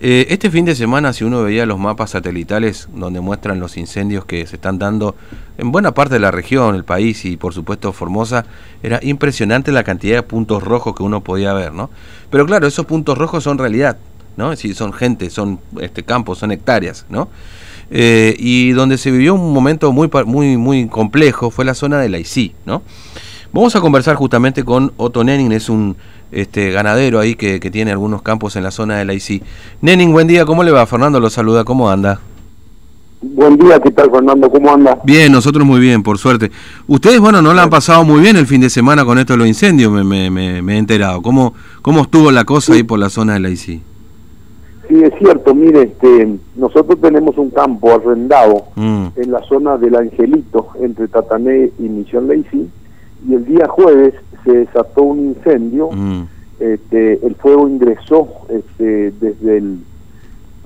Eh, este fin de semana, si uno veía los mapas satelitales donde muestran los incendios que se están dando en buena parte de la región, el país y por supuesto Formosa, era impresionante la cantidad de puntos rojos que uno podía ver, ¿no? Pero claro, esos puntos rojos son realidad, ¿no? Es son gente, son este, campos, son hectáreas, ¿no? Eh, y donde se vivió un momento muy, muy, muy complejo fue la zona de la ¿no? Vamos a conversar justamente con Otto Nenning, es un este, ganadero ahí que, tiene algunos campos en la zona de la ICI. Nenning, buen día, ¿cómo le va? Fernando lo saluda, ¿cómo anda? Buen día, ¿qué tal Fernando? ¿Cómo anda? Bien, nosotros muy bien, por suerte. Ustedes, bueno, no la han pasado muy bien el fin de semana con esto de los incendios, me, me, he enterado. ¿Cómo, ¿Cómo estuvo la cosa ahí por la zona de la ICI? Sí, es cierto, mire, este, nosotros tenemos un campo arrendado mm. en la zona del Angelito, entre Tatané y Misión Lacey, y el día jueves se desató un incendio, mm. este, el fuego ingresó este, desde el,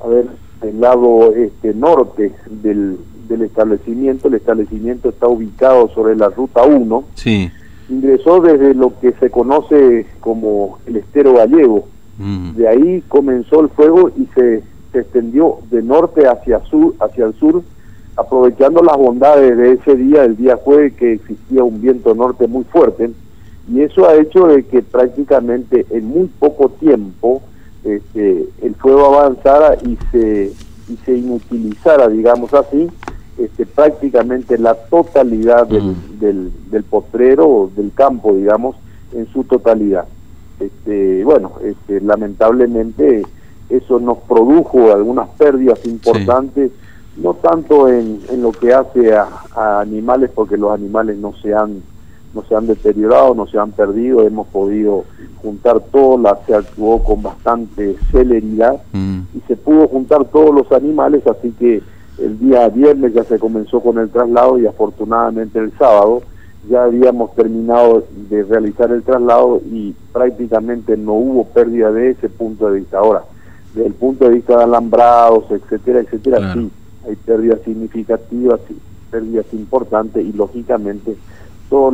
a ver, el lado este, norte del, del establecimiento, el establecimiento está ubicado sobre la ruta 1, sí. ingresó desde lo que se conoce como el estero gallego, mm. de ahí comenzó el fuego y se, se extendió de norte hacia sur, hacia el sur, aprovechando las bondades de ese día, el día jueves que existía un viento norte muy fuerte, y eso ha hecho de que prácticamente en muy poco tiempo este, el fuego avanzara y se, y se inutilizara, digamos así, este, prácticamente la totalidad del, mm. del, del, potrero, del campo, digamos, en su totalidad. Este, bueno, este, lamentablemente eso nos produjo algunas pérdidas importantes, no tanto en, en, lo que hace a, a animales, porque los animales no se han no se han deteriorado, no se han perdido, hemos podido juntar todo, la, se actuó con bastante celeridad mm. y se pudo juntar todos los animales, así que el día viernes ya se comenzó con el traslado y afortunadamente el sábado ya habíamos terminado de realizar el traslado y prácticamente no hubo pérdida de ese punto de vista. Ahora, desde el punto de vista de alambrados, etcétera, etcétera, sí, hay pérdidas significativas, pérdidas importantes y lógicamente todo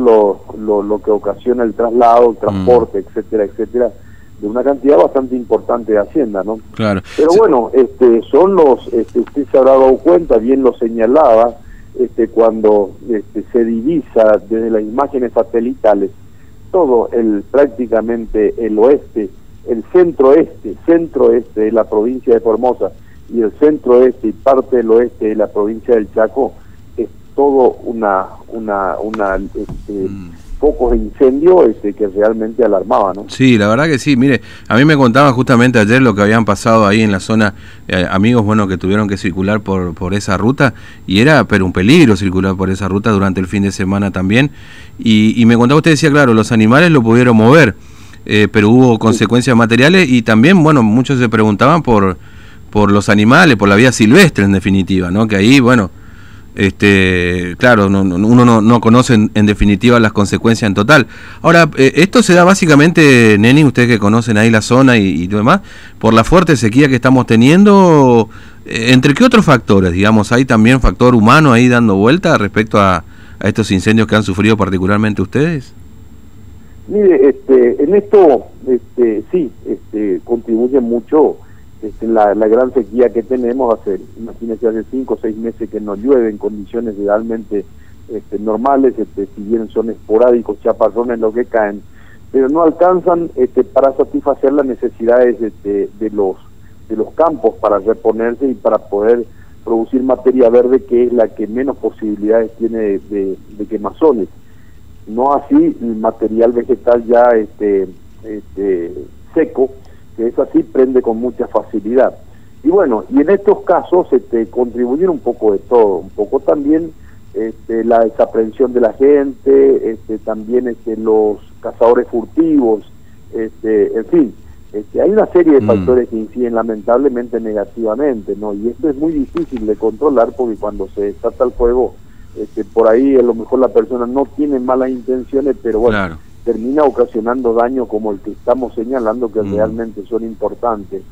lo, lo, que ocasiona el traslado, el transporte, mm. etcétera, etcétera, de una cantidad bastante importante de Hacienda, ¿no? Claro. Pero bueno, este, son los, este, usted se habrá dado cuenta, bien lo señalaba, este, cuando este, se divisa desde las imágenes satelitales todo el prácticamente el oeste, el centro-este, centro-este de la provincia de Formosa y el centro-este y parte del oeste de la provincia del Chaco, todo una, una, una este, mm. focos de incendio este, que realmente alarmaba, ¿no? Sí, la verdad que sí. Mire, a mí me contaban justamente ayer lo que habían pasado ahí en la zona, eh, amigos, bueno, que tuvieron que circular por, por esa ruta, y era pero un peligro circular por esa ruta durante el fin de semana también. Y, y me contaba usted, decía, claro, los animales lo pudieron mover, eh, pero hubo consecuencias materiales y también, bueno, muchos se preguntaban por, por los animales, por la vida silvestre en definitiva, ¿no? Que ahí, bueno este, claro, uno no, conoce en, definitiva las consecuencias en total. Ahora, eh, esto se da básicamente, Neni, ustedes que conocen ahí la zona y, y demás, por la fuerte sequía que estamos teniendo. Eh, ¿Entre qué otros factores? Digamos, hay también factor humano ahí dando vuelta respecto a, estos incendios que han sufrido particularmente ustedes. Mire, este, en esto, este, sí, este, contribuye mucho este, la, gran sequía que tenemos, hace, imagínense, hace cinco o seis meses que no llueve en condiciones realmente este, normales, este, si bien son esporádicos, chaparrones lo que caen, pero no alcanzan este, para satisfacer las necesidades este, de los de los campos para reponerse y para poder producir materia verde que es la que menos posibilidades tiene de, de, quemazones. No así el material vegetal ya este, este, seco, que es así, prende con mucha facilidad. Y bueno, y en estos casos este, contribuyen un poco de todo, un poco también este, la desaprensión de la gente, este, también este, los cazadores furtivos, este, en fin, este, hay una serie de mm. factores que inciden lamentablemente negativamente, ¿no? Y esto es muy difícil de controlar porque cuando se desata el fuego, este, por ahí a lo mejor la persona no tiene malas intenciones, pero bueno, termina ocasionando daño como el que estamos señalando que mm. realmente son importantes.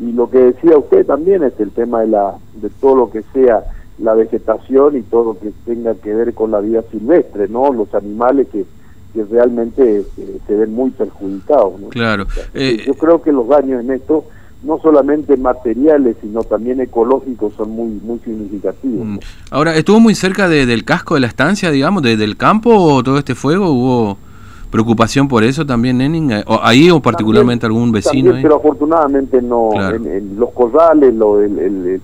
Y lo que decía usted también es el tema de, la, de todo lo que sea la vegetación y todo lo que tenga que ver con la vida silvestre, ¿no? Los animales que, que realmente este, se ven muy perjudicados, Claro. Eh, yo creo que los daños en esto no solamente materiales, sino también ecológicos, son muy muy significativos. Mm. Ahora, ¿estuvo muy cerca del casco de la estancia, digamos, del campo o todo este fuego? ¿Hubo preocupación por eso también, Nenin? ¿O ¿Ahí o particularmente algún vecino? pero afortunadamente no. En, los corrales, lo, el,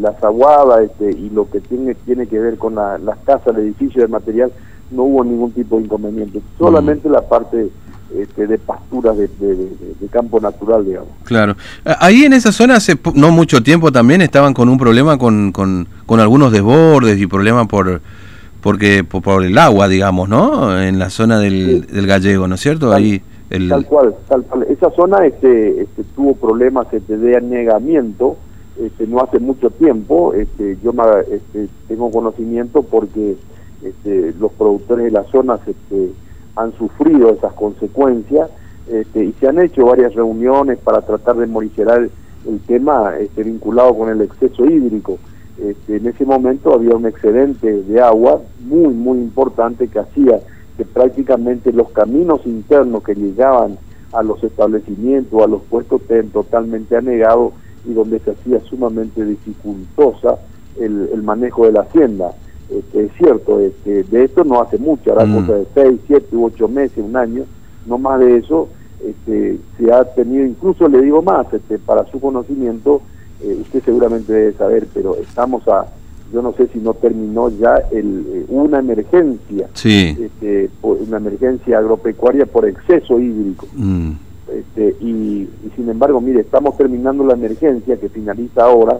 las aguadas este, y lo que tiene, tiene que ver con las casas, el edificio, el material, no hubo ningún tipo de inconveniente. Solamente mm. la parte este, de pasturas de, campo natural, digamos. Claro. Ahí en esa zona hace no mucho tiempo también estaban con un problema con, con, con algunos desbordes y problemas por porque por, el agua, digamos, ¿no? En la zona del, del gallego, ¿no es cierto? Tal, Ahí el... tal cual, tal cual. Esa zona este, este, tuvo problemas este, de anegamiento este, no hace mucho tiempo. Este, yo este, tengo conocimiento porque este, los productores de la zona este, han sufrido esas consecuencias este, y se han hecho varias reuniones para tratar de morigerar el tema este, vinculado con el exceso hídrico. Este, en ese momento había un excedente de agua muy, muy importante que hacía que prácticamente los caminos internos que llegaban a los establecimientos, a los puestos, estén totalmente anegados y donde se hacía sumamente dificultosa el, el manejo de la hacienda. Este, es cierto, este, de esto no hace mucho, ahora mm. cosa de 6, 7 u 8 meses, un año, no más de eso, este, se ha tenido, incluso le digo más, este, para su conocimiento, eh, usted seguramente debe saber, pero estamos a, yo no sé si no terminó ya el, eh, una emergencia, este, una emergencia agropecuaria por exceso hídrico. Mm. Este, y, sin embargo, mire, estamos terminando la emergencia que finaliza ahora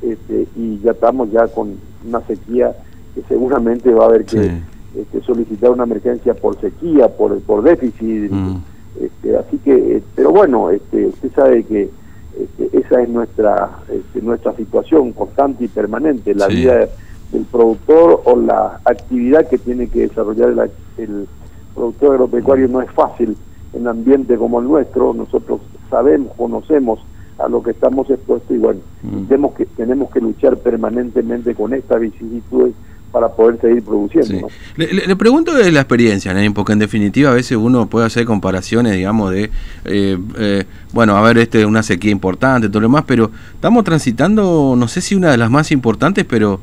este, y ya estamos ya con una sequía que seguramente va a haber que este, solicitar una emergencia por sequía, por, por déficit. Mm. Este, así que, eh, pero bueno, este, usted sabe que este, esa es nuestra este, nuestra situación constante y permanente, la vida del productor o la actividad que tiene que desarrollar el, el productor agropecuario no es fácil en ambiente como el nuestro, nosotros sabemos, conocemos a lo que estamos expuestos y bueno, mm. tenemos, que, tenemos que luchar permanentemente con estas vicisitudes para poder seguir produciendo. Le, pregunto de la experiencia, porque en definitiva a veces uno puede hacer comparaciones, digamos, de, eh, eh, bueno, a ver, este una sequía importante, todo lo demás, pero estamos transitando, no sé si una de las más importantes, pero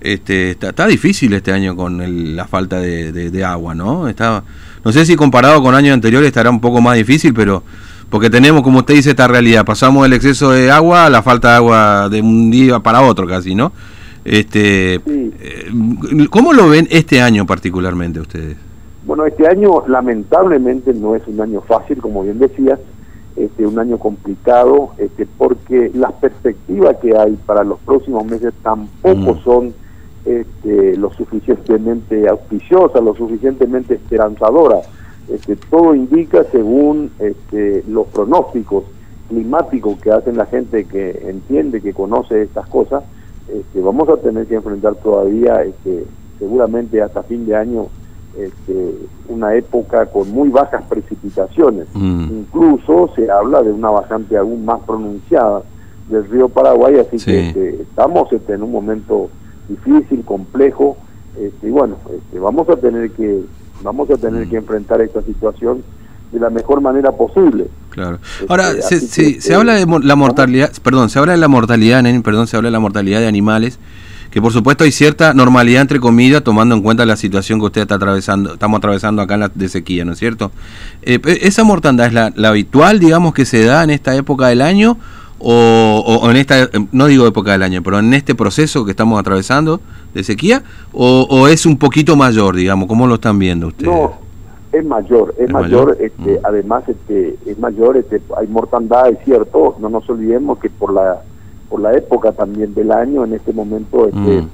este, está, difícil este año con la falta de, agua, ¿no? Está, no sé si comparado con años anteriores estará un poco más difícil, pero porque tenemos, como usted dice, esta realidad, pasamos el exceso de agua a la falta de agua de un día para otro casi, ¿no? Este, eh, ¿Cómo lo ven este año particularmente ustedes? Bueno, este año lamentablemente no es un año fácil, como bien decías, este, un año complicado, este, porque las perspectivas que hay para los próximos meses tampoco mm. son este, lo suficientemente auspiciosas, lo suficientemente esperanzadoras. Este, todo indica, según este, los pronósticos climáticos que hacen la gente que entiende, que conoce estas cosas, este, vamos a tener que enfrentar todavía, este, seguramente hasta fin de año, este, una época con muy bajas precipitaciones. Mm. Incluso se habla de una bajante aún más pronunciada del río Paraguay, así que este, estamos este, en un momento difícil, complejo, este, y bueno, este, vamos a tener que vamos a tener que mm. enfrentar esta situación de la mejor manera posible. Claro. Este, Ahora, se, se, se, habla de la mortalidad, perdón, se habla de la mortalidad, perdón, se habla de la mortalidad de animales, que por supuesto hay cierta normalidad, entre comillas, tomando en cuenta la situación que usted está atravesando, estamos atravesando acá en la de sequía, ¿no es cierto? Eh, ¿Esa mortandad es la, habitual, digamos, que se da en esta época del año? O, o, en esta, no digo época del año, pero en este proceso que estamos atravesando de sequía, o, o es un poquito mayor, digamos, ¿cómo lo están viendo ustedes? No, es mayor, es, mayor, este, mm. además este, es mayor, este, hay mortandad, es cierto, no nos olvidemos que por la por la época también del año, en este momento este, mm.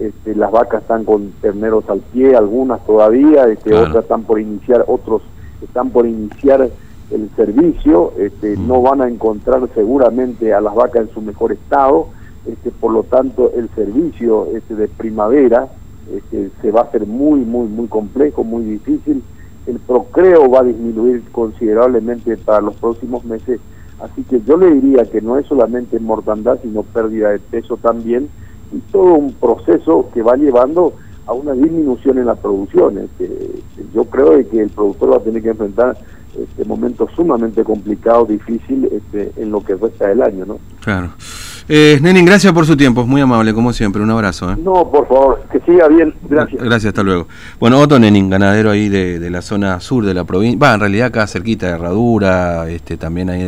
este, las vacas están con terneros al pie, algunas todavía, este, otras están por iniciar, otros están por iniciar el servicio, este, mm. no van a encontrar seguramente a las vacas en su mejor estado, este, por lo tanto el servicio este, de primavera este, se va a hacer muy, muy, muy complejo, muy difícil. El procreo va a disminuir considerablemente para los próximos meses. Así que yo le diría que no es solamente mortandad, sino pérdida de peso también, y todo un proceso que va llevando a una disminución en la producción. Este, yo creo que el productor va a tener que enfrentar este momento sumamente complicado, difícil este, en lo que resta del año, ¿no? Claro. Eh, Nenin, gracias por su tiempo, muy amable, como siempre, un abrazo. ¿eh? No, por favor, que siga bien, gracias. Gracias, hasta luego. Bueno, Otto Nenin, ganadero ahí de, de la zona sur de la provincia, va, en realidad acá cerquita de Herradura, este, también ahí